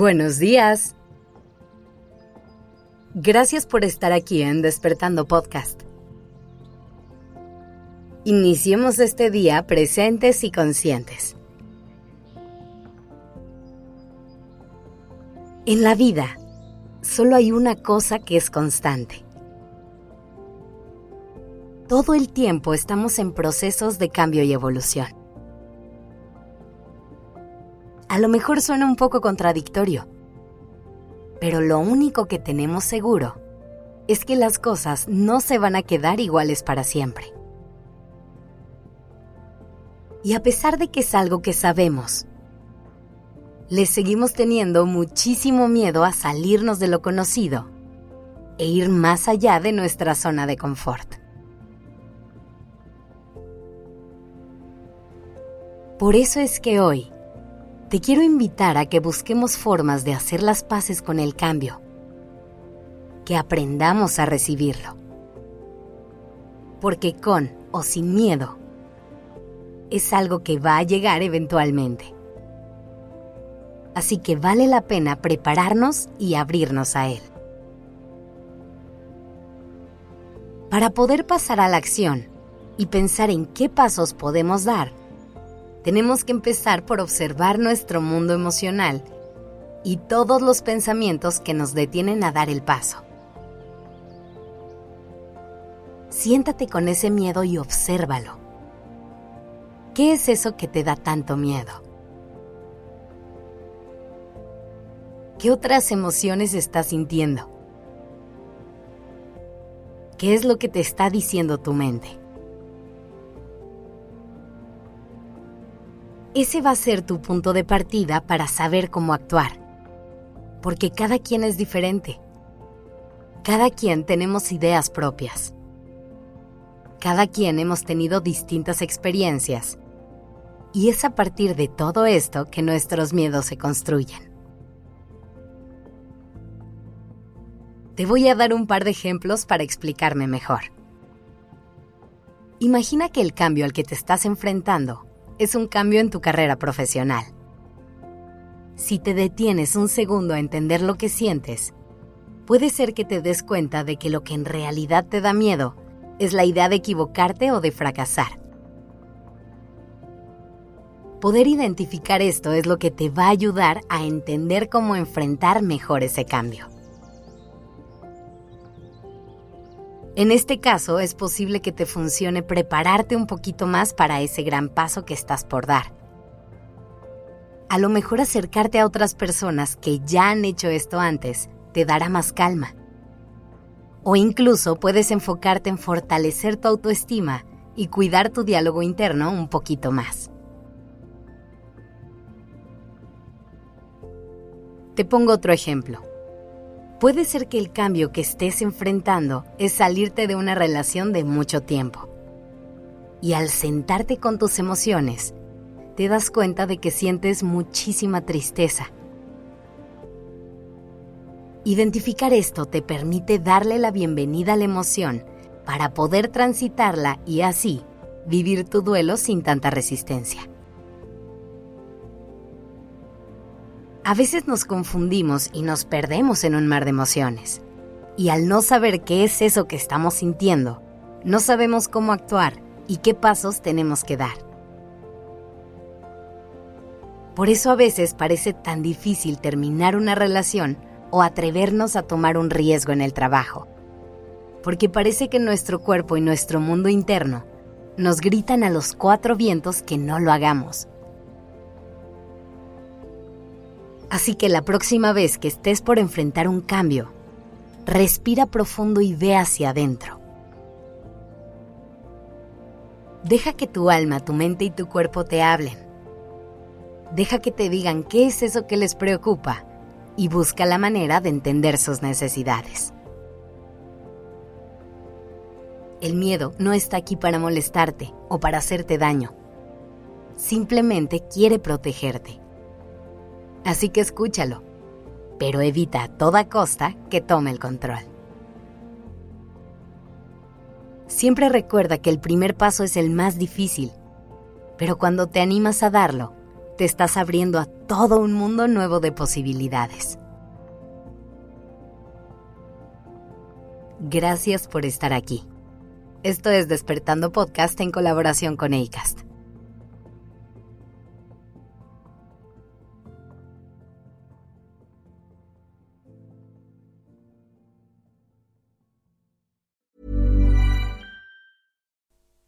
Buenos días. Gracias por estar aquí en Despertando Podcast. Iniciemos este día presentes y conscientes. En la vida, solo hay una cosa que es constante. Todo el tiempo estamos en procesos de cambio y evolución. A lo mejor suena un poco contradictorio, pero lo único que tenemos seguro es que las cosas no se van a quedar iguales para siempre. Y a pesar de que es algo que sabemos, le seguimos teniendo muchísimo miedo a salirnos de lo conocido e ir más allá de nuestra zona de confort. Por eso es que hoy te quiero invitar a que busquemos formas de hacer las paces con el cambio, que aprendamos a recibirlo. Porque con o sin miedo es algo que va a llegar eventualmente. Así que vale la pena prepararnos y abrirnos a él. Para poder pasar a la acción y pensar en qué pasos podemos dar, tenemos que empezar por observar nuestro mundo emocional y todos los pensamientos que nos detienen a dar el paso. Siéntate con ese miedo y obsérvalo. ¿Qué es eso que te da tanto miedo? ¿Qué otras emociones estás sintiendo? ¿Qué es lo que te está diciendo tu mente? Ese va a ser tu punto de partida para saber cómo actuar. Porque cada quien es diferente. Cada quien tenemos ideas propias. Cada quien hemos tenido distintas experiencias. Y es a partir de todo esto que nuestros miedos se construyen. Te voy a dar un par de ejemplos para explicarme mejor. Imagina que el cambio al que te estás enfrentando es un cambio en tu carrera profesional. Si te detienes un segundo a entender lo que sientes, puede ser que te des cuenta de que lo que en realidad te da miedo es la idea de equivocarte o de fracasar. Poder identificar esto es lo que te va a ayudar a entender cómo enfrentar mejor ese cambio. En este caso es posible que te funcione prepararte un poquito más para ese gran paso que estás por dar. A lo mejor acercarte a otras personas que ya han hecho esto antes te dará más calma. O incluso puedes enfocarte en fortalecer tu autoestima y cuidar tu diálogo interno un poquito más. Te pongo otro ejemplo. Puede ser que el cambio que estés enfrentando es salirte de una relación de mucho tiempo. Y al sentarte con tus emociones, te das cuenta de que sientes muchísima tristeza. Identificar esto te permite darle la bienvenida a la emoción para poder transitarla y así vivir tu duelo sin tanta resistencia. A veces nos confundimos y nos perdemos en un mar de emociones. Y al no saber qué es eso que estamos sintiendo, no sabemos cómo actuar y qué pasos tenemos que dar. Por eso a veces parece tan difícil terminar una relación o atrevernos a tomar un riesgo en el trabajo. Porque parece que nuestro cuerpo y nuestro mundo interno nos gritan a los cuatro vientos que no lo hagamos Así que la próxima vez que estés por enfrentar un cambio, respira profundo y ve hacia adentro. Deja que tu alma, tu mente y tu cuerpo te hablen. Deja que te digan qué es eso que les preocupa y busca la manera de entender sus necesidades. El miedo no está aquí para molestarte o para hacerte daño. Simplemente quiere protegerte. Así que escúchalo, pero evita a toda costa que tome el control. Siempre recuerda que el primer paso es el más difícil, pero cuando te animas a darlo, te estás abriendo a todo un mundo nuevo de posibilidades. Gracias por estar aquí. Esto es Despertando Podcast en colaboración con ACAST.